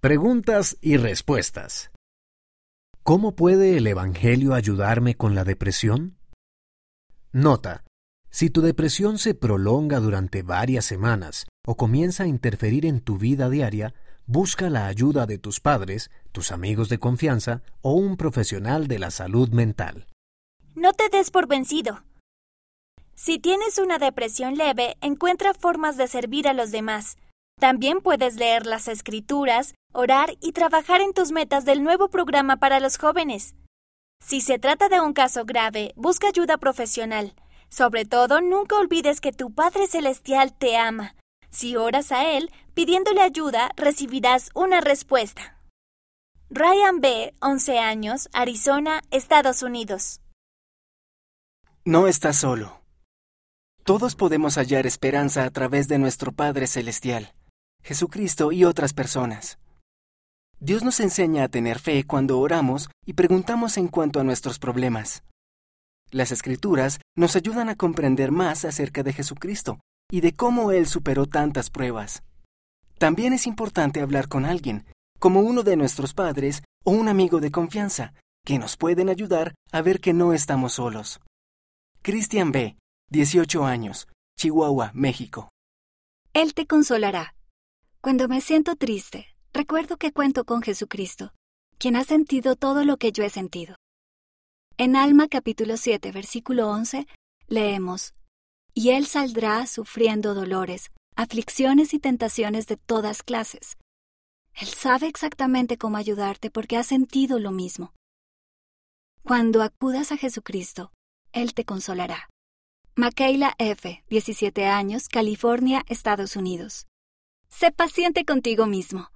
Preguntas y respuestas. ¿Cómo puede el Evangelio ayudarme con la depresión? Nota. Si tu depresión se prolonga durante varias semanas o comienza a interferir en tu vida diaria, busca la ayuda de tus padres, tus amigos de confianza o un profesional de la salud mental. No te des por vencido. Si tienes una depresión leve, encuentra formas de servir a los demás. También puedes leer las escrituras, orar y trabajar en tus metas del nuevo programa para los jóvenes. Si se trata de un caso grave, busca ayuda profesional. Sobre todo, nunca olvides que tu Padre Celestial te ama. Si oras a Él, pidiéndole ayuda, recibirás una respuesta. Ryan B., 11 años, Arizona, Estados Unidos. No estás solo. Todos podemos hallar esperanza a través de nuestro Padre Celestial, Jesucristo y otras personas. Dios nos enseña a tener fe cuando oramos y preguntamos en cuanto a nuestros problemas. Las escrituras nos ayudan a comprender más acerca de Jesucristo y de cómo Él superó tantas pruebas. También es importante hablar con alguien, como uno de nuestros padres o un amigo de confianza, que nos pueden ayudar a ver que no estamos solos. Cristian B., 18 años, Chihuahua, México. Él te consolará. Cuando me siento triste, recuerdo que cuento con Jesucristo, quien ha sentido todo lo que yo he sentido. En Alma capítulo 7, versículo 11, leemos, Y Él saldrá sufriendo dolores, aflicciones y tentaciones de todas clases. Él sabe exactamente cómo ayudarte porque ha sentido lo mismo. Cuando acudas a Jesucristo, Él te consolará. Michaela F., 17 años, California, Estados Unidos. Sé paciente contigo mismo.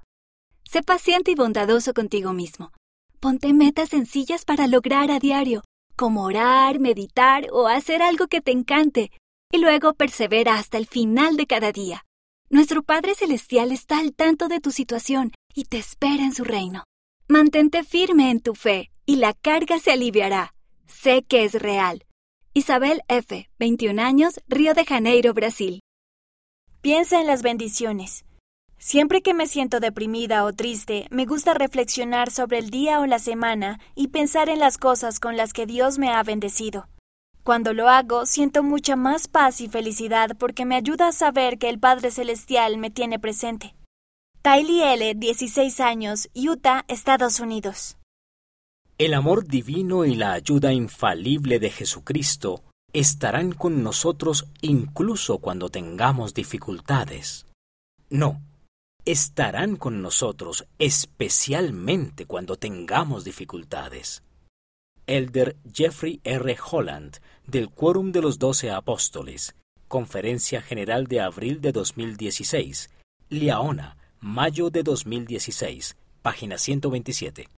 Sé paciente y bondadoso contigo mismo. Ponte metas sencillas para lograr a diario, como orar, meditar o hacer algo que te encante, y luego persevera hasta el final de cada día. Nuestro Padre Celestial está al tanto de tu situación y te espera en su reino. Mantente firme en tu fe y la carga se aliviará. Sé que es real. Isabel F., 21 años, Río de Janeiro, Brasil. Piensa en las bendiciones. Siempre que me siento deprimida o triste, me gusta reflexionar sobre el día o la semana y pensar en las cosas con las que Dios me ha bendecido. Cuando lo hago, siento mucha más paz y felicidad porque me ayuda a saber que el Padre Celestial me tiene presente. Tylee L., 16 años, Utah, Estados Unidos. El amor divino y la ayuda infalible de Jesucristo estarán con nosotros incluso cuando tengamos dificultades. No, estarán con nosotros especialmente cuando tengamos dificultades. Elder Jeffrey R. Holland, del Quórum de los Doce Apóstoles, Conferencia General de abril de 2016, Liaona, mayo de 2016, página 127.